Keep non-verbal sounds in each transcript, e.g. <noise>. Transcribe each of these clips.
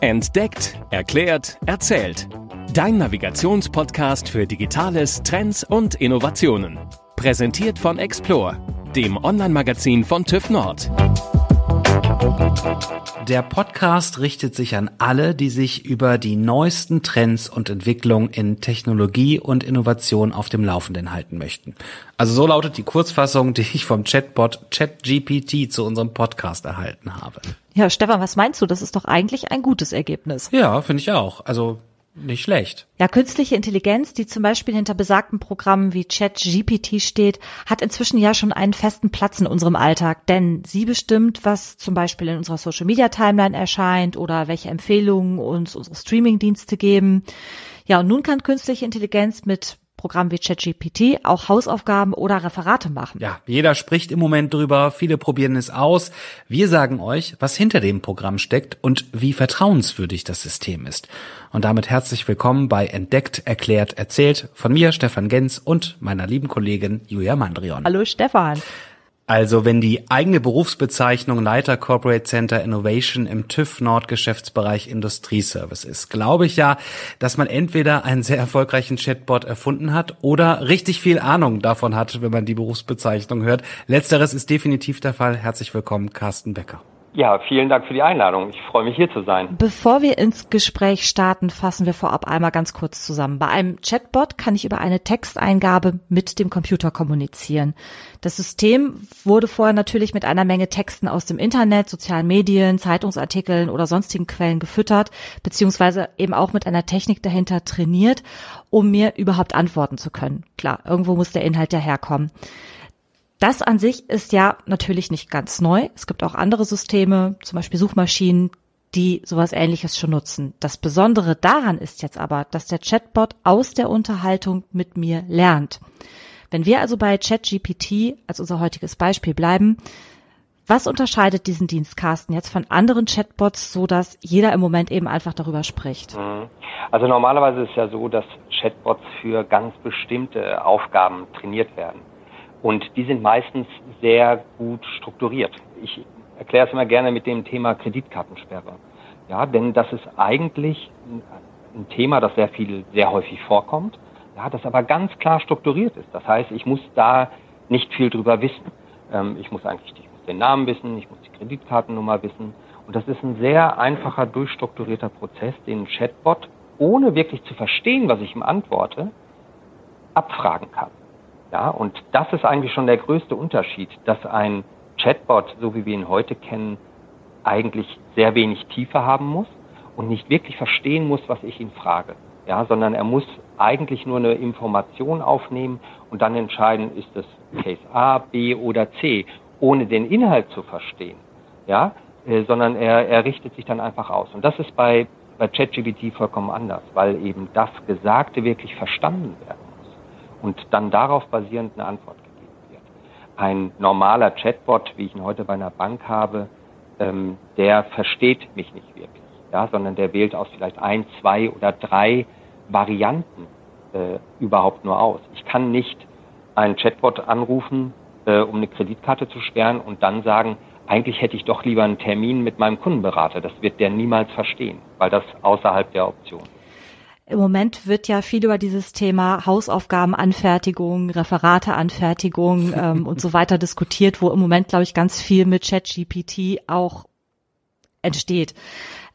Entdeckt, erklärt, erzählt. Dein Navigationspodcast für Digitales, Trends und Innovationen. Präsentiert von Explore, dem Online-Magazin von TÜV Nord. Der Podcast richtet sich an alle, die sich über die neuesten Trends und Entwicklungen in Technologie und Innovation auf dem Laufenden halten möchten. Also so lautet die Kurzfassung, die ich vom Chatbot ChatGPT zu unserem Podcast erhalten habe. Ja, Stefan, was meinst du? Das ist doch eigentlich ein gutes Ergebnis. Ja, finde ich auch. Also nicht schlecht. Ja, künstliche Intelligenz, die zum Beispiel hinter besagten Programmen wie ChatGPT steht, hat inzwischen ja schon einen festen Platz in unserem Alltag, denn sie bestimmt, was zum Beispiel in unserer Social Media Timeline erscheint oder welche Empfehlungen uns unsere Streamingdienste geben. Ja, und nun kann künstliche Intelligenz mit Programm wie ChatGPT auch Hausaufgaben oder Referate machen. Ja, jeder spricht im Moment drüber, viele probieren es aus. Wir sagen euch, was hinter dem Programm steckt und wie vertrauenswürdig das System ist. Und damit herzlich willkommen bei Entdeckt, Erklärt, Erzählt von mir, Stefan Gens und meiner lieben Kollegin Julia Mandrion. Hallo Stefan. Also wenn die eigene Berufsbezeichnung Leiter Corporate Center Innovation im TÜV Nord Geschäftsbereich Industrieservice ist, glaube ich ja, dass man entweder einen sehr erfolgreichen Chatbot erfunden hat oder richtig viel Ahnung davon hat, wenn man die Berufsbezeichnung hört. Letzteres ist definitiv der Fall. Herzlich willkommen, Carsten Becker. Ja, vielen Dank für die Einladung. Ich freue mich hier zu sein. Bevor wir ins Gespräch starten, fassen wir vorab einmal ganz kurz zusammen. Bei einem Chatbot kann ich über eine Texteingabe mit dem Computer kommunizieren. Das System wurde vorher natürlich mit einer Menge Texten aus dem Internet, sozialen Medien, Zeitungsartikeln oder sonstigen Quellen gefüttert, beziehungsweise eben auch mit einer Technik dahinter trainiert, um mir überhaupt antworten zu können. Klar, irgendwo muss der Inhalt ja herkommen. Das an sich ist ja natürlich nicht ganz neu. Es gibt auch andere Systeme, zum Beispiel Suchmaschinen, die sowas ähnliches schon nutzen. Das Besondere daran ist jetzt aber, dass der Chatbot aus der Unterhaltung mit mir lernt. Wenn wir also bei ChatGPT als unser heutiges Beispiel bleiben, was unterscheidet diesen Dienst, Carsten, jetzt von anderen Chatbots, so dass jeder im Moment eben einfach darüber spricht? Mhm. Also normalerweise ist es ja so, dass Chatbots für ganz bestimmte Aufgaben trainiert werden. Und die sind meistens sehr gut strukturiert. Ich erkläre es immer gerne mit dem Thema Kreditkartensperre. Ja, denn das ist eigentlich ein Thema, das sehr viel, sehr häufig vorkommt, ja, das aber ganz klar strukturiert ist. Das heißt, ich muss da nicht viel drüber wissen. Ähm, ich muss eigentlich ich muss den Namen wissen, ich muss die Kreditkartennummer wissen. Und das ist ein sehr einfacher, durchstrukturierter Prozess, den ein Chatbot, ohne wirklich zu verstehen, was ich ihm antworte, abfragen kann. Ja, und das ist eigentlich schon der größte Unterschied, dass ein Chatbot, so wie wir ihn heute kennen, eigentlich sehr wenig Tiefe haben muss und nicht wirklich verstehen muss, was ich ihn frage. Ja, sondern er muss eigentlich nur eine Information aufnehmen und dann entscheiden, ist es Case A, B oder C, ohne den Inhalt zu verstehen. Ja, äh, sondern er, er richtet sich dann einfach aus. Und das ist bei, bei ChatGPT vollkommen anders, weil eben das Gesagte wirklich verstanden werden und dann darauf basierend eine Antwort gegeben wird. Ein normaler Chatbot, wie ich ihn heute bei einer Bank habe, ähm, der versteht mich nicht wirklich, ja, sondern der wählt aus vielleicht ein, zwei oder drei Varianten äh, überhaupt nur aus. Ich kann nicht einen Chatbot anrufen, äh, um eine Kreditkarte zu sperren und dann sagen, eigentlich hätte ich doch lieber einen Termin mit meinem Kundenberater. Das wird der niemals verstehen, weil das außerhalb der Option ist. Im Moment wird ja viel über dieses Thema Hausaufgabenanfertigung, Referateanfertigung <laughs> ähm, und so weiter diskutiert, wo im Moment, glaube ich, ganz viel mit ChatGPT auch entsteht.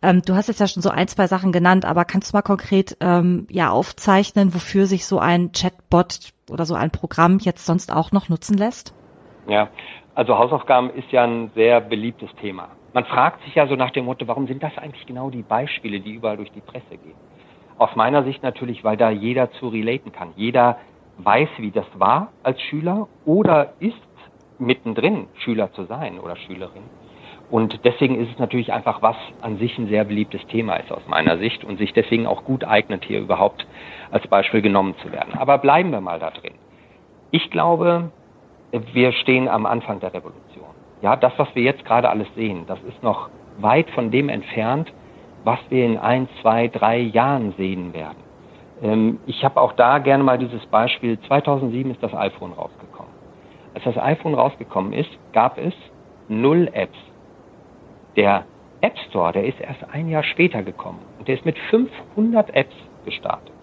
Ähm, du hast jetzt ja schon so ein, zwei Sachen genannt, aber kannst du mal konkret ähm, ja aufzeichnen, wofür sich so ein Chatbot oder so ein Programm jetzt sonst auch noch nutzen lässt? Ja, also Hausaufgaben ist ja ein sehr beliebtes Thema. Man fragt sich ja so nach dem Motto, warum sind das eigentlich genau die Beispiele, die überall durch die Presse gehen? Aus meiner Sicht natürlich, weil da jeder zu relaten kann. Jeder weiß, wie das war als Schüler oder ist mittendrin, Schüler zu sein oder Schülerin. Und deswegen ist es natürlich einfach was an sich ein sehr beliebtes Thema ist aus meiner Sicht und sich deswegen auch gut eignet, hier überhaupt als Beispiel genommen zu werden. Aber bleiben wir mal da drin. Ich glaube, wir stehen am Anfang der Revolution. Ja, das, was wir jetzt gerade alles sehen, das ist noch weit von dem entfernt, was wir in ein, zwei, drei Jahren sehen werden. Ähm, ich habe auch da gerne mal dieses Beispiel, 2007 ist das iPhone rausgekommen. Als das iPhone rausgekommen ist, gab es null Apps. Der App Store, der ist erst ein Jahr später gekommen und der ist mit 500 Apps gestartet.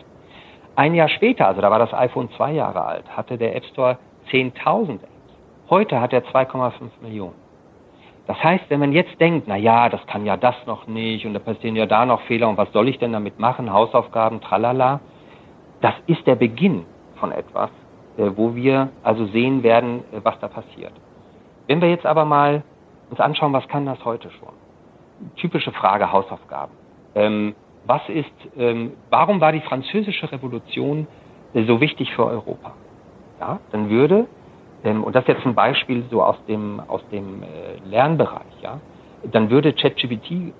Ein Jahr später, also da war das iPhone zwei Jahre alt, hatte der App Store 10.000 Apps. Heute hat er 2,5 Millionen. Das heißt, wenn man jetzt denkt, na ja, das kann ja das noch nicht und da passieren ja da noch Fehler und was soll ich denn damit machen, Hausaufgaben, tralala, das ist der Beginn von etwas, äh, wo wir also sehen werden, äh, was da passiert. Wenn wir jetzt aber mal uns anschauen, was kann das heute schon? Typische Frage Hausaufgaben. Ähm, was ist, ähm, warum war die französische Revolution äh, so wichtig für Europa? Ja, dann würde, und das ist jetzt ein Beispiel so aus dem, aus dem äh, Lernbereich, ja, dann würde ChatGPT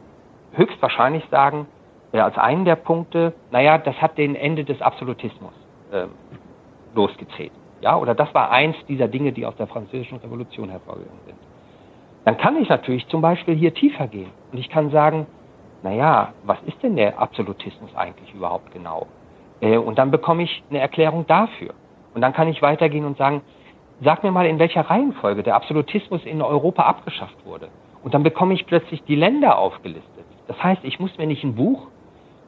höchstwahrscheinlich sagen, äh, als einen der Punkte, naja, das hat den Ende des Absolutismus äh, losgezählt. Ja, oder das war eins dieser Dinge, die aus der französischen Revolution hervorgegangen sind. Dann kann ich natürlich zum Beispiel hier tiefer gehen und ich kann sagen, naja, was ist denn der Absolutismus eigentlich überhaupt genau? Äh, und dann bekomme ich eine Erklärung dafür. Und dann kann ich weitergehen und sagen, sag mir mal, in welcher Reihenfolge der Absolutismus in Europa abgeschafft wurde. Und dann bekomme ich plötzlich die Länder aufgelistet. Das heißt, ich muss mir nicht ein Buch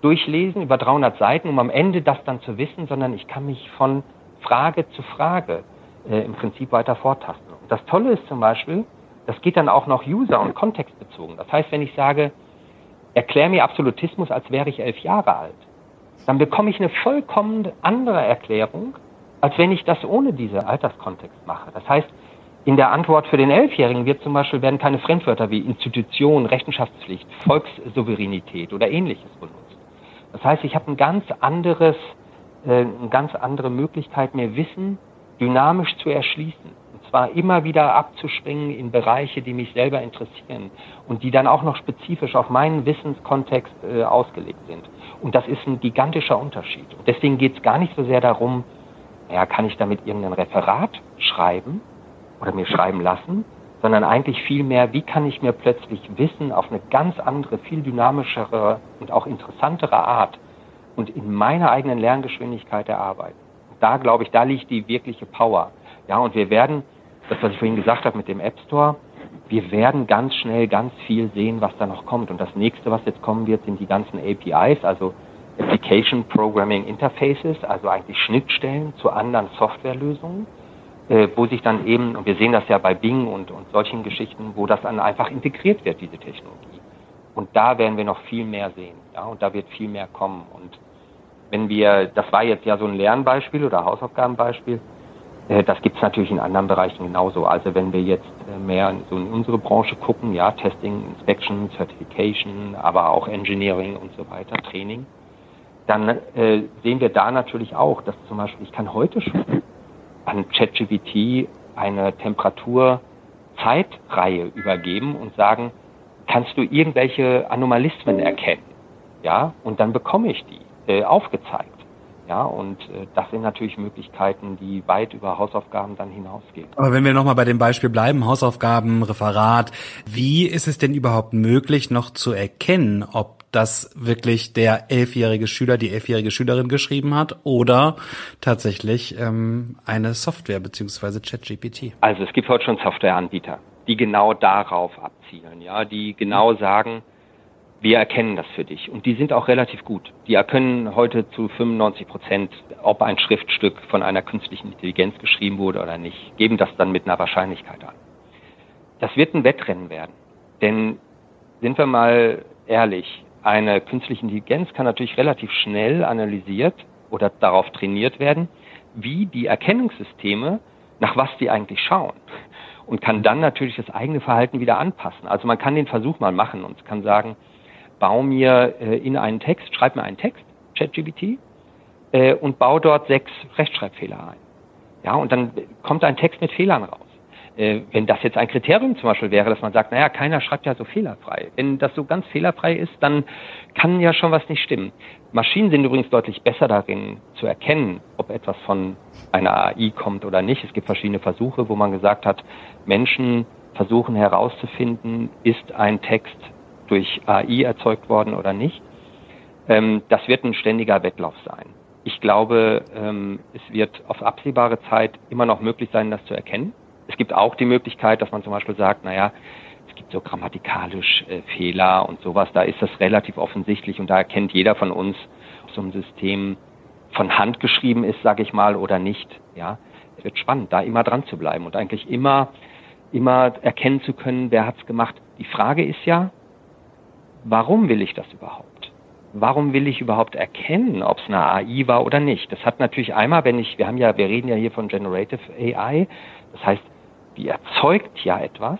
durchlesen über 300 Seiten, um am Ende das dann zu wissen, sondern ich kann mich von Frage zu Frage äh, im Prinzip weiter vortasten. Und das Tolle ist zum Beispiel, das geht dann auch noch user- und kontextbezogen. Das heißt, wenn ich sage, erklär mir Absolutismus, als wäre ich elf Jahre alt, dann bekomme ich eine vollkommen andere Erklärung, als wenn ich das ohne diese Alterskontext mache. Das heißt, in der Antwort für den Elfjährigen wird zum Beispiel werden keine Fremdwörter wie Institution, Rechenschaftspflicht, Volkssouveränität oder ähnliches benutzt. Das heißt, ich habe ein ganz anderes, äh, eine ganz andere Möglichkeit, mir Wissen dynamisch zu erschließen. Und zwar immer wieder abzuspringen in Bereiche, die mich selber interessieren und die dann auch noch spezifisch auf meinen Wissenskontext äh, ausgelegt sind. Und das ist ein gigantischer Unterschied. Und deswegen geht es gar nicht so sehr darum, ja, kann ich damit irgendein Referat schreiben oder mir schreiben lassen, sondern eigentlich vielmehr, wie kann ich mir plötzlich Wissen auf eine ganz andere, viel dynamischere und auch interessantere Art und in meiner eigenen Lerngeschwindigkeit erarbeiten. Da glaube ich, da liegt die wirkliche Power. Ja, und wir werden, das was ich vorhin gesagt habe mit dem App Store, wir werden ganz schnell ganz viel sehen, was da noch kommt. Und das nächste, was jetzt kommen wird, sind die ganzen APIs, also Application Programming Interfaces, also eigentlich Schnittstellen zu anderen Softwarelösungen äh, wo sich dann eben, und wir sehen das ja bei Bing und, und solchen Geschichten, wo das dann einfach integriert wird, diese Technologie. Und da werden wir noch viel mehr sehen, ja, und da wird viel mehr kommen. Und wenn wir, das war jetzt ja so ein Lernbeispiel oder Hausaufgabenbeispiel, äh, das gibt es natürlich in anderen Bereichen genauso. Also wenn wir jetzt äh, mehr so in unsere Branche gucken, ja, Testing, Inspection, Certification, aber auch Engineering und so weiter, Training, dann äh, sehen wir da natürlich auch, dass zum Beispiel, ich kann heute schon an ChatGPT eine Temperaturzeitreihe übergeben und sagen, kannst du irgendwelche Anomalismen erkennen? Ja, und dann bekomme ich die äh, aufgezeigt. Ja, und äh, das sind natürlich Möglichkeiten, die weit über Hausaufgaben dann hinausgehen. Aber wenn wir nochmal bei dem Beispiel bleiben, Hausaufgaben, Referat, wie ist es denn überhaupt möglich, noch zu erkennen, ob das wirklich der elfjährige Schüler, die elfjährige Schülerin geschrieben hat oder tatsächlich ähm, eine Software beziehungsweise ChatGPT? Also es gibt heute schon Softwareanbieter, die genau darauf abzielen, ja, die genau sagen, wir erkennen das für dich. Und die sind auch relativ gut. Die erkennen heute zu 95 Prozent, ob ein Schriftstück von einer künstlichen Intelligenz geschrieben wurde oder nicht, geben das dann mit einer Wahrscheinlichkeit an. Das wird ein Wettrennen werden. Denn sind wir mal ehrlich, eine künstliche Intelligenz kann natürlich relativ schnell analysiert oder darauf trainiert werden, wie die Erkennungssysteme, nach was die eigentlich schauen. Und kann dann natürlich das eigene Verhalten wieder anpassen. Also man kann den Versuch mal machen und kann sagen, bau mir äh, in einen Text, schreib mir einen Text, ChatGPT, äh, und bau dort sechs Rechtschreibfehler ein. Ja, und dann kommt ein Text mit Fehlern raus. Äh, wenn das jetzt ein Kriterium zum Beispiel wäre, dass man sagt, naja, keiner schreibt ja so fehlerfrei. Wenn das so ganz fehlerfrei ist, dann kann ja schon was nicht stimmen. Maschinen sind übrigens deutlich besser darin zu erkennen, ob etwas von einer AI kommt oder nicht. Es gibt verschiedene Versuche, wo man gesagt hat, Menschen versuchen herauszufinden, ist ein Text durch AI erzeugt worden oder nicht. Ähm, das wird ein ständiger Wettlauf sein. Ich glaube, ähm, es wird auf absehbare Zeit immer noch möglich sein, das zu erkennen. Es gibt auch die Möglichkeit, dass man zum Beispiel sagt, naja, es gibt so grammatikalisch äh, Fehler und sowas, da ist das relativ offensichtlich und da erkennt jeder von uns, ob so ein System von Hand geschrieben ist, sage ich mal, oder nicht. Ja, es wird spannend, da immer dran zu bleiben und eigentlich immer, immer erkennen zu können, wer hat's gemacht. Die Frage ist ja, warum will ich das überhaupt? Warum will ich überhaupt erkennen, ob es eine AI war oder nicht? Das hat natürlich einmal, wenn ich, wir haben ja, wir reden ja hier von Generative AI, das heißt, die erzeugt ja etwas.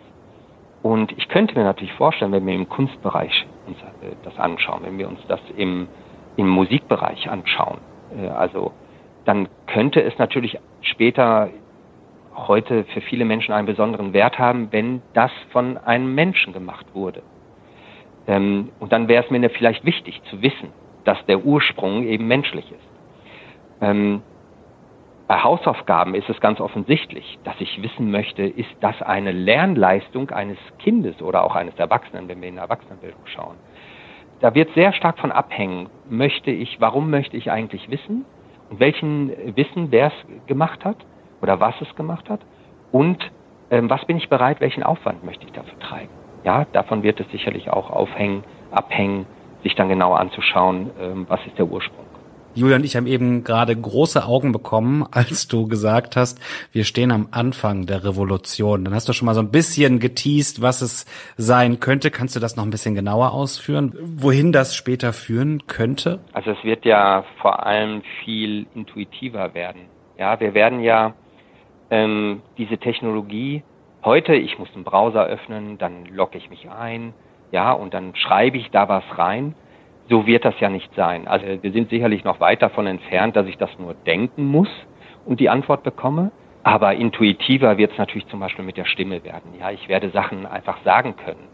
Und ich könnte mir natürlich vorstellen, wenn wir im Kunstbereich uns äh, das anschauen, wenn wir uns das im, im Musikbereich anschauen, äh, also dann könnte es natürlich später heute für viele Menschen einen besonderen Wert haben, wenn das von einem Menschen gemacht wurde. Ähm, und dann wäre es mir vielleicht wichtig zu wissen, dass der Ursprung eben menschlich ist. Ähm, bei Hausaufgaben ist es ganz offensichtlich, dass ich wissen möchte, ist das eine Lernleistung eines Kindes oder auch eines Erwachsenen, wenn wir in Erwachsenenbildung schauen. Da wird sehr stark von abhängen, möchte ich, warum möchte ich eigentlich wissen und welchen Wissen, wer es gemacht hat oder was es gemacht hat und ähm, was bin ich bereit, welchen Aufwand möchte ich dafür treiben. Ja, davon wird es sicherlich auch aufhängen, abhängen, sich dann genau anzuschauen, ähm, was ist der Ursprung. Julian, ich habe eben gerade große Augen bekommen, <laughs> als du gesagt hast, wir stehen am Anfang der Revolution. Dann hast du schon mal so ein bisschen geteased, was es sein könnte. Kannst du das noch ein bisschen genauer ausführen, wohin das später führen könnte? Also es wird ja vor allem viel intuitiver werden. Ja, wir werden ja ähm, diese Technologie heute, ich muss einen Browser öffnen, dann logge ich mich ein, ja, und dann schreibe ich da was rein so wird das ja nicht sein. Also wir sind sicherlich noch weit davon entfernt, dass ich das nur denken muss und die Antwort bekomme. Aber intuitiver wird es natürlich zum Beispiel mit der Stimme werden. Ja, ich werde Sachen einfach sagen können.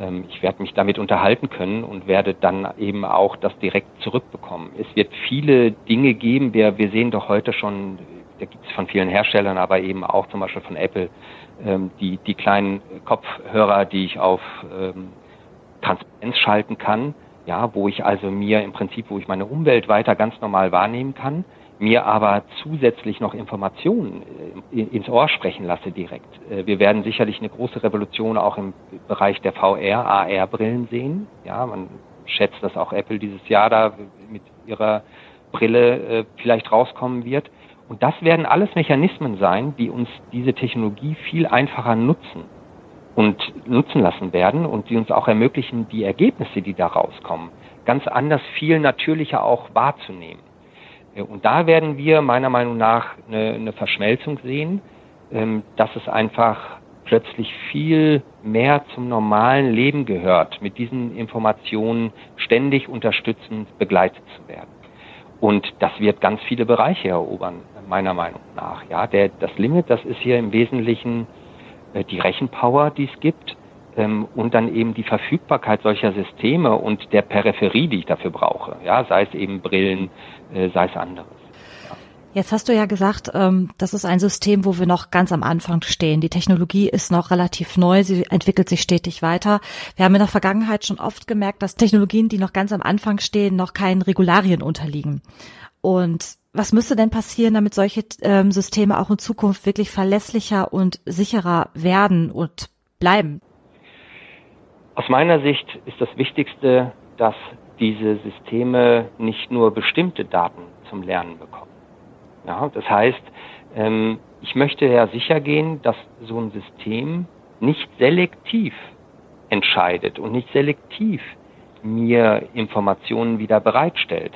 Ähm, ich werde mich damit unterhalten können und werde dann eben auch das direkt zurückbekommen. Es wird viele Dinge geben. Wir, wir sehen doch heute schon, da gibt es von vielen Herstellern, aber eben auch zum Beispiel von Apple, ähm, die, die kleinen Kopfhörer, die ich auf ähm, Transparenz schalten kann ja, wo ich also mir im Prinzip, wo ich meine Umwelt weiter ganz normal wahrnehmen kann, mir aber zusätzlich noch Informationen äh, ins Ohr sprechen lasse direkt. Äh, wir werden sicherlich eine große Revolution auch im Bereich der VR, AR-Brillen sehen. Ja, man schätzt, dass auch Apple dieses Jahr da mit ihrer Brille äh, vielleicht rauskommen wird. Und das werden alles Mechanismen sein, die uns diese Technologie viel einfacher nutzen und nutzen lassen werden und die uns auch ermöglichen, die Ergebnisse, die da rauskommen, ganz anders, viel natürlicher auch wahrzunehmen. Äh, und da werden wir meiner Meinung nach eine, eine Verschmelzung sehen, ähm, dass es einfach plötzlich viel mehr zum normalen Leben gehört, mit diesen Informationen ständig unterstützend begleitet zu werden. Und das wird ganz viele Bereiche erobern, meiner Meinung nach. Ja, der, das Limit, das ist hier im Wesentlichen die Rechenpower, die es gibt ähm, und dann eben die Verfügbarkeit solcher Systeme und der Peripherie, die ich dafür brauche. Ja, sei es eben Brillen, äh, sei es anderes. Jetzt hast du ja gesagt, ähm, das ist ein System, wo wir noch ganz am Anfang stehen. Die Technologie ist noch relativ neu, sie entwickelt sich stetig weiter. Wir haben in der Vergangenheit schon oft gemerkt, dass Technologien, die noch ganz am Anfang stehen, noch keinen Regularien unterliegen. Und was müsste denn passieren, damit solche ähm, Systeme auch in Zukunft wirklich verlässlicher und sicherer werden und bleiben? Aus meiner Sicht ist das Wichtigste, dass diese Systeme nicht nur bestimmte Daten zum Lernen bekommen. Ja, das heißt, ähm, ich möchte ja sicher gehen, dass so ein System nicht selektiv entscheidet und nicht selektiv mir Informationen wieder bereitstellt.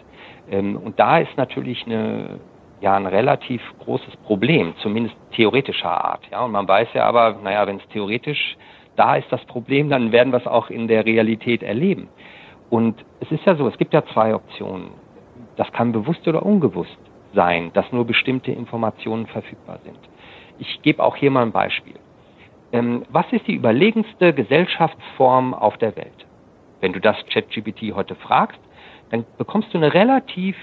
Ähm, und da ist natürlich eine, ja, ein relativ großes Problem, zumindest theoretischer Art. Ja, und man weiß ja aber, naja, wenn es theoretisch da ist das Problem, dann werden wir es auch in der Realität erleben. Und es ist ja so, es gibt ja zwei Optionen. Das kann bewusst oder unbewusst sein, dass nur bestimmte Informationen verfügbar sind. Ich gebe auch hier mal ein Beispiel. Ähm, was ist die überlegenste Gesellschaftsform auf der Welt? Wenn du das ChatGPT heute fragst, dann bekommst du eine relativ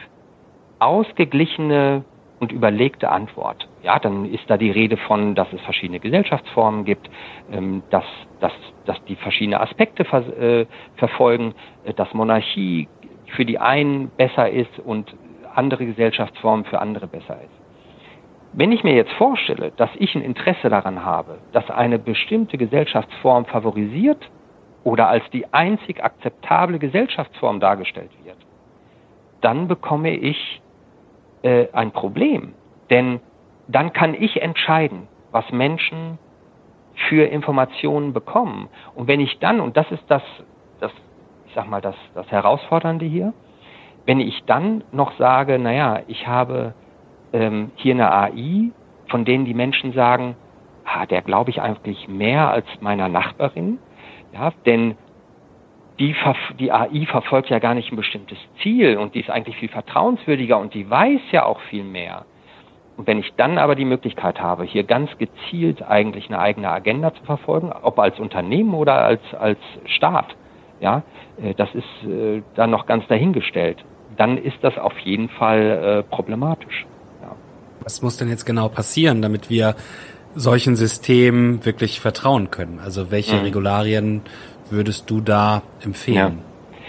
ausgeglichene und überlegte Antwort. Ja, dann ist da die Rede von, dass es verschiedene Gesellschaftsformen gibt, ähm, dass, dass, dass die verschiedene Aspekte ver, äh, verfolgen, äh, dass Monarchie für die einen besser ist und andere Gesellschaftsformen für andere besser ist. Wenn ich mir jetzt vorstelle, dass ich ein Interesse daran habe, dass eine bestimmte Gesellschaftsform favorisiert oder als die einzig akzeptable Gesellschaftsform dargestellt wird, dann bekomme ich äh, ein Problem. Denn dann kann ich entscheiden, was Menschen für Informationen bekommen. Und wenn ich dann, und das ist das, das ich sag mal, das, das Herausfordernde hier, wenn ich dann noch sage, naja, ich habe ähm, hier eine AI, von denen die Menschen sagen, ah, der glaube ich eigentlich mehr als meiner Nachbarin, ja, denn die, die AI verfolgt ja gar nicht ein bestimmtes Ziel und die ist eigentlich viel vertrauenswürdiger und die weiß ja auch viel mehr. Und wenn ich dann aber die Möglichkeit habe, hier ganz gezielt eigentlich eine eigene Agenda zu verfolgen, ob als Unternehmen oder als, als Staat, ja, äh, das ist äh, dann noch ganz dahingestellt, dann ist das auf jeden Fall äh, problematisch. Ja. Was muss denn jetzt genau passieren, damit wir solchen Systemen wirklich vertrauen können? Also welche mhm. Regularien würdest du da empfehlen?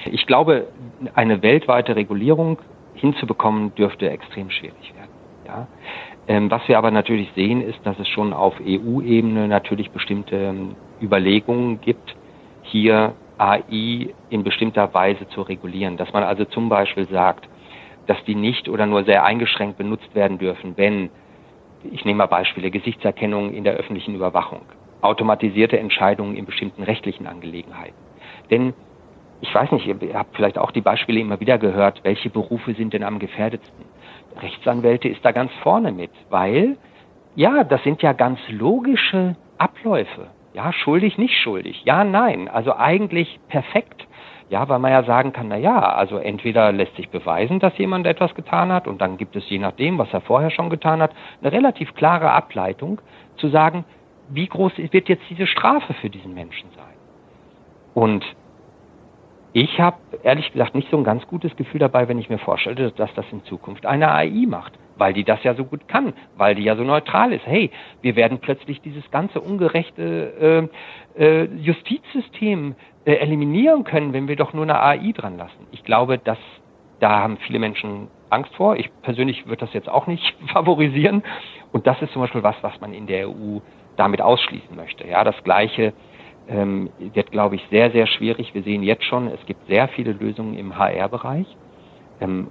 Ja. Ich glaube, eine weltweite Regulierung hinzubekommen dürfte extrem schwierig werden. Ja? Ähm, was wir aber natürlich sehen, ist, dass es schon auf EU-Ebene natürlich bestimmte ähm, Überlegungen gibt, hier AI in bestimmter Weise zu regulieren. Dass man also zum Beispiel sagt, dass die nicht oder nur sehr eingeschränkt benutzt werden dürfen, wenn, ich nehme mal Beispiele, Gesichtserkennung in der öffentlichen Überwachung, automatisierte Entscheidungen in bestimmten rechtlichen Angelegenheiten. Denn ich weiß nicht, ihr habt vielleicht auch die Beispiele immer wieder gehört, welche Berufe sind denn am gefährdetsten? Rechtsanwälte ist da ganz vorne mit, weil ja, das sind ja ganz logische Abläufe. Ja, schuldig, nicht schuldig. Ja, nein. Also eigentlich perfekt. Ja, weil man ja sagen kann, na ja, also entweder lässt sich beweisen, dass jemand etwas getan hat und dann gibt es je nachdem, was er vorher schon getan hat, eine relativ klare Ableitung zu sagen, wie groß wird jetzt diese Strafe für diesen Menschen sein? Und ich habe ehrlich gesagt nicht so ein ganz gutes Gefühl dabei, wenn ich mir vorstelle, dass das in Zukunft eine AI macht, weil die das ja so gut kann, weil die ja so neutral ist. Hey, wir werden plötzlich dieses ganze ungerechte äh, äh, Justizsystem äh, eliminieren können, wenn wir doch nur eine AI dran lassen. Ich glaube, dass da haben viele Menschen Angst vor. Ich persönlich würde das jetzt auch nicht <laughs> favorisieren. Und das ist zum Beispiel was, was man in der EU damit ausschließen möchte. Ja, das Gleiche ähm, wird, glaube ich, sehr, sehr schwierig. Wir sehen jetzt schon, es gibt sehr viele Lösungen im HR-Bereich. Ähm,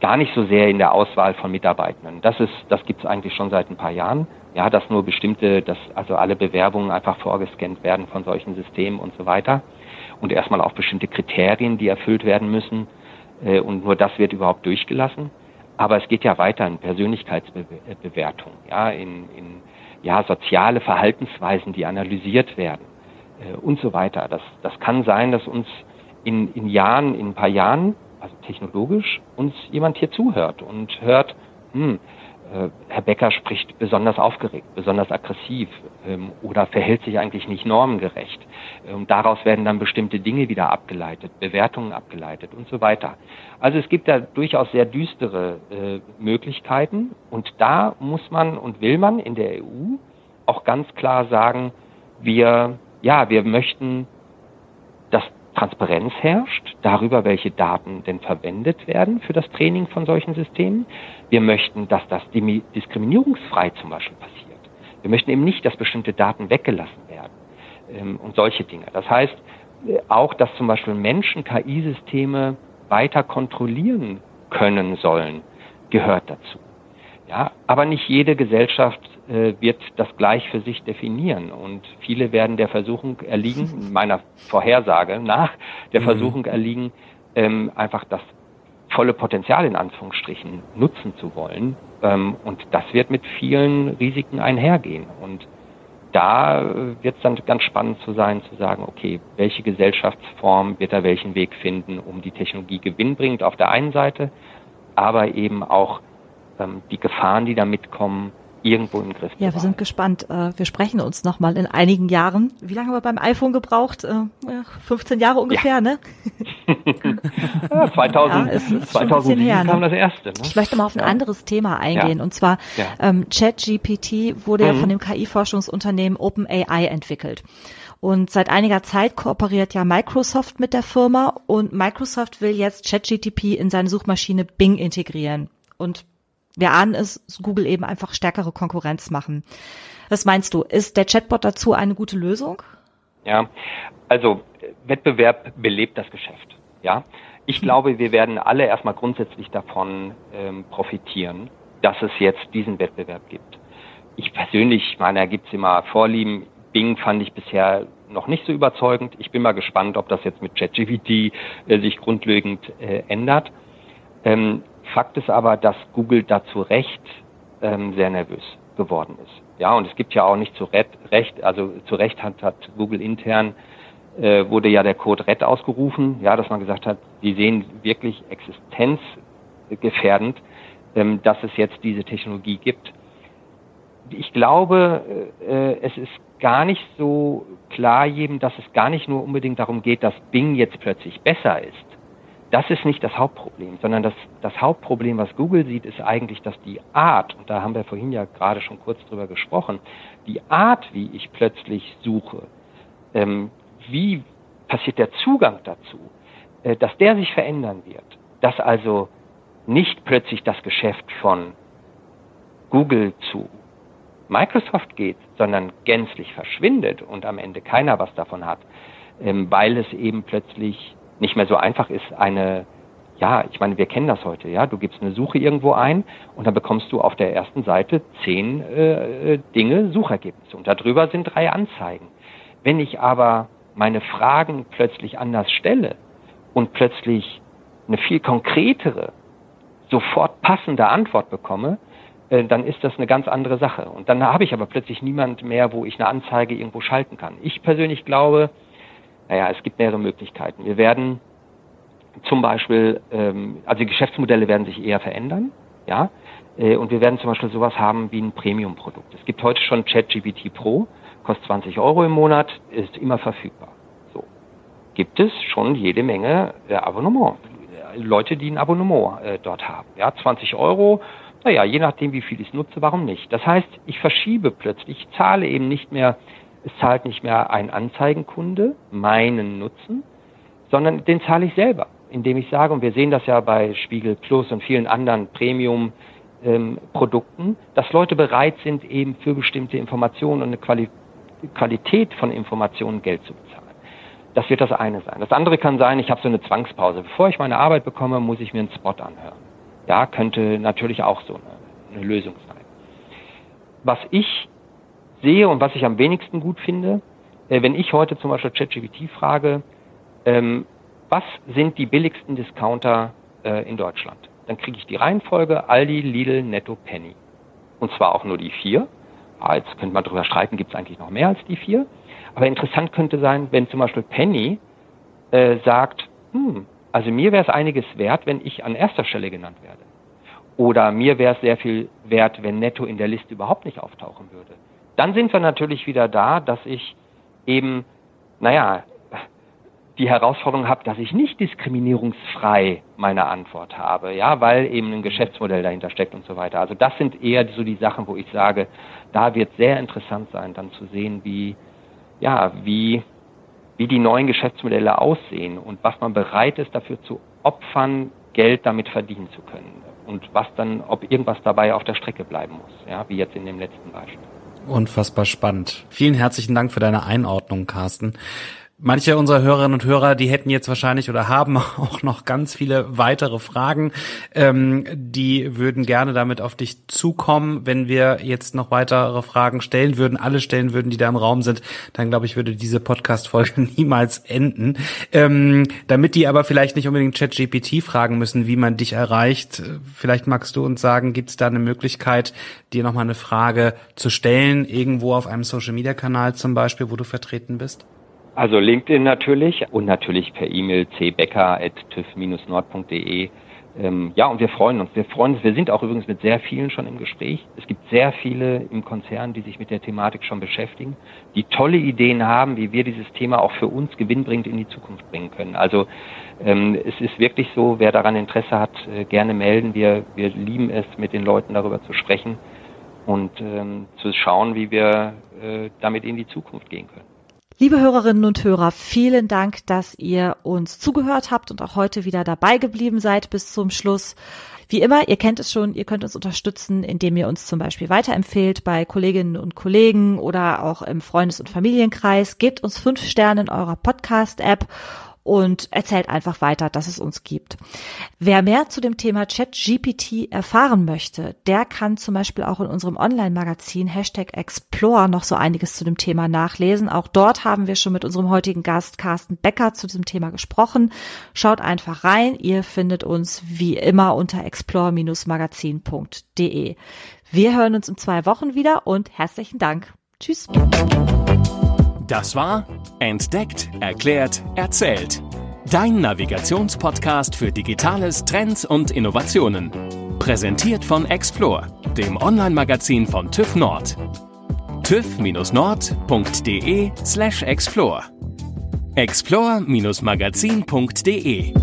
gar nicht so sehr in der Auswahl von Mitarbeitenden. Das ist, das gibt es eigentlich schon seit ein paar Jahren. Ja, dass nur bestimmte, dass also alle Bewerbungen einfach vorgescannt werden von solchen Systemen und so weiter. Und erstmal auch bestimmte Kriterien, die erfüllt werden müssen. Äh, und nur das wird überhaupt durchgelassen. Aber es geht ja weiter in Persönlichkeitsbewertung, ja, in, in ja, soziale Verhaltensweisen, die analysiert werden äh, und so weiter. Das, das kann sein, dass uns in, in Jahren, in ein paar Jahren, also technologisch, uns jemand hier zuhört und hört, hm, äh, Herr Becker spricht besonders aufgeregt, besonders aggressiv ähm, oder verhält sich eigentlich nicht normengerecht. Ähm, daraus werden dann bestimmte Dinge wieder abgeleitet, Bewertungen abgeleitet und so weiter. Also es gibt da durchaus sehr düstere äh, Möglichkeiten und da muss man und will man in der EU auch ganz klar sagen, wir ja, wir möchten, Transparenz herrscht darüber, welche Daten denn verwendet werden für das Training von solchen Systemen. Wir möchten, dass das diskriminierungsfrei zum Beispiel passiert. Wir möchten eben nicht, dass bestimmte Daten weggelassen werden ähm, und solche Dinge. Das heißt äh, auch, dass zum Beispiel Menschen KI-Systeme weiter kontrollieren können sollen, gehört dazu. Ja, aber nicht jede Gesellschaft wird das gleich für sich definieren. Und viele werden der Versuchung erliegen, <laughs> meiner Vorhersage nach, der mhm. Versuchung erliegen, ähm, einfach das volle Potenzial in Anführungsstrichen nutzen zu wollen. Ähm, und das wird mit vielen Risiken einhergehen. Und da wird es dann ganz spannend zu sein, zu sagen, okay, welche Gesellschaftsform wird da welchen Weg finden, um die Technologie gewinnbringend auf der einen Seite, aber eben auch ähm, die Gefahren, die da mitkommen, irgendwo im Griff. Ja, wir sind gespannt. Äh, wir sprechen uns noch mal in einigen Jahren. Wie lange haben wir beim iPhone gebraucht? 15 äh, Jahre ungefähr, <laughs> ja. ne? ja, 2000, ja, 2007 her, kam ne? das erste. Ne? Ich möchte mal auf ein anderes Thema eingehen. Und zwar ähm, ChatGPT wurde mhm. ja von dem KI-Forschungsunternehmen OpenAI entwickelt. Und seit einiger Zeit kooperiert ja Microsoft mit der Firma und Microsoft will jetzt ChatGPT in seine Suchmaschine Bing integrieren. Und wir ahnen es, Google eben einfach stärkere Konkurrenz machen. Was meinst du? Ist der Chatbot dazu eine gute Lösung? Ja, also Wettbewerb belebt das Geschäft. Ja, ich hm. glaube, wir werden alle erstmal grundsätzlich davon ähm, profitieren, dass es jetzt diesen Wettbewerb gibt. Ich persönlich, meine, da gibt's immer Vorlieben. Bing fand ich bisher noch nicht so überzeugend. Ich bin mal gespannt, ob das jetzt mit ChatGPT äh, sich grundlegend äh, ändert. Ähm, Fakt ist aber, dass Google dazu Recht ähm, sehr nervös geworden ist. Ja, und es gibt ja auch nicht zu Recht, also zu Recht hat, hat Google intern äh, wurde ja der Code RED ausgerufen, ja, dass man gesagt hat, die sehen wirklich existenzgefährdend, ähm, dass es jetzt diese Technologie gibt. Ich glaube, äh, es ist gar nicht so klar jedem, dass es gar nicht nur unbedingt darum geht, dass Bing jetzt plötzlich besser ist. Das ist nicht das Hauptproblem, sondern das, das Hauptproblem, was Google sieht, ist eigentlich, dass die Art, und da haben wir vorhin ja gerade schon kurz drüber gesprochen, die Art, wie ich plötzlich suche, ähm, wie passiert der Zugang dazu, äh, dass der sich verändern wird, dass also nicht plötzlich das Geschäft von Google zu Microsoft geht, sondern gänzlich verschwindet und am Ende keiner was davon hat, ähm, weil es eben plötzlich nicht mehr so einfach ist, eine, ja, ich meine, wir kennen das heute, ja, du gibst eine Suche irgendwo ein und dann bekommst du auf der ersten Seite zehn äh, Dinge, Suchergebnisse und darüber sind drei Anzeigen. Wenn ich aber meine Fragen plötzlich anders stelle und plötzlich eine viel konkretere, sofort passende Antwort bekomme, äh, dann ist das eine ganz andere Sache. Und dann habe ich aber plötzlich niemand mehr, wo ich eine Anzeige irgendwo schalten kann. Ich persönlich glaube, naja, es gibt mehrere Möglichkeiten. Wir werden zum Beispiel, ähm, also die Geschäftsmodelle werden sich eher verändern, ja, äh, und wir werden zum Beispiel sowas haben wie ein Premium-Produkt. Es gibt heute schon ChatGPT Pro, kostet 20 Euro im Monat, ist immer verfügbar. So. Gibt es schon jede Menge äh, Abonnement. Leute, die ein Abonnement äh, dort haben. Ja, 20 Euro, naja, je nachdem, wie viel ich nutze, warum nicht? Das heißt, ich verschiebe plötzlich, ich zahle eben nicht mehr, es zahlt nicht mehr ein Anzeigenkunde meinen Nutzen, sondern den zahle ich selber, indem ich sage, und wir sehen das ja bei Spiegel Plus und vielen anderen Premium ähm, Produkten, dass Leute bereit sind, eben für bestimmte Informationen und eine Quali Qualität von Informationen Geld zu bezahlen. Das wird das eine sein. Das andere kann sein, ich habe so eine Zwangspause. Bevor ich meine Arbeit bekomme, muss ich mir einen Spot anhören. Ja, könnte natürlich auch so eine, eine Lösung sein. Was ich sehe und was ich am wenigsten gut finde, äh, wenn ich heute zum Beispiel ChatGPT frage, ähm, was sind die billigsten Discounter äh, in Deutschland? Dann kriege ich die Reihenfolge Aldi, Lidl, Netto, Penny. Und zwar auch nur die vier ah, jetzt könnte man darüber streiten, gibt es eigentlich noch mehr als die vier. Aber interessant könnte sein, wenn zum Beispiel Penny äh, sagt, hm, also mir wäre es einiges wert, wenn ich an erster Stelle genannt werde. Oder mir wäre es sehr viel wert, wenn Netto in der Liste überhaupt nicht auftauchen würde. Dann sind wir natürlich wieder da, dass ich eben, naja, die Herausforderung habe, dass ich nicht diskriminierungsfrei meine Antwort habe, ja, weil eben ein Geschäftsmodell dahinter steckt und so weiter. Also das sind eher so die Sachen, wo ich sage, da wird sehr interessant sein, dann zu sehen, wie, ja, wie, wie die neuen Geschäftsmodelle aussehen und was man bereit ist, dafür zu opfern, Geld damit verdienen zu können. Und was dann, ob irgendwas dabei auf der Strecke bleiben muss, ja, wie jetzt in dem letzten Beispiel. Unfassbar spannend. Vielen herzlichen Dank für deine Einordnung, Carsten. Manche unserer Hörerinnen und Hörer, die hätten jetzt wahrscheinlich oder haben <laughs> auch noch ganz viele weitere Fragen. Ähm, die würden gerne damit auf dich zukommen. Wenn wir jetzt noch weitere Fragen stellen würden, alle stellen würden, die da im Raum sind, dann glaube ich, würde diese Podcast-Folge <laughs> niemals enden. Ähm, damit die aber vielleicht nicht unbedingt ChatGPT fragen müssen, wie man dich erreicht, vielleicht magst du uns sagen, gibt es da eine Möglichkeit, dir nochmal eine Frage zu stellen, irgendwo auf einem Social-Media-Kanal zum Beispiel, wo du vertreten bist? Also LinkedIn natürlich und natürlich per E-Mail cbecker.tüv-nord.de. Ähm, ja, und wir freuen uns. Wir freuen uns. Wir sind auch übrigens mit sehr vielen schon im Gespräch. Es gibt sehr viele im Konzern, die sich mit der Thematik schon beschäftigen, die tolle Ideen haben, wie wir dieses Thema auch für uns gewinnbringend in die Zukunft bringen können. Also ähm, es ist wirklich so, wer daran Interesse hat, äh, gerne melden. Wir, wir lieben es, mit den Leuten darüber zu sprechen und ähm, zu schauen, wie wir äh, damit in die Zukunft gehen können. Liebe Hörerinnen und Hörer, vielen Dank, dass ihr uns zugehört habt und auch heute wieder dabei geblieben seid bis zum Schluss. Wie immer, ihr kennt es schon, ihr könnt uns unterstützen, indem ihr uns zum Beispiel weiterempfehlt bei Kolleginnen und Kollegen oder auch im Freundes- und Familienkreis. Gebt uns fünf Sterne in eurer Podcast-App und erzählt einfach weiter, dass es uns gibt. Wer mehr zu dem Thema ChatGPT erfahren möchte, der kann zum Beispiel auch in unserem Online-Magazin Hashtag Explore noch so einiges zu dem Thema nachlesen. Auch dort haben wir schon mit unserem heutigen Gast Carsten Becker zu diesem Thema gesprochen. Schaut einfach rein. Ihr findet uns wie immer unter explore-magazin.de. Wir hören uns in zwei Wochen wieder und herzlichen Dank. Tschüss. Das war Entdeckt, Erklärt, Erzählt. Dein Navigationspodcast für Digitales, Trends und Innovationen. Präsentiert von Explore, dem Online-Magazin von TÜV Nord. TÜV-nord.de slash explore. explore-magazin.de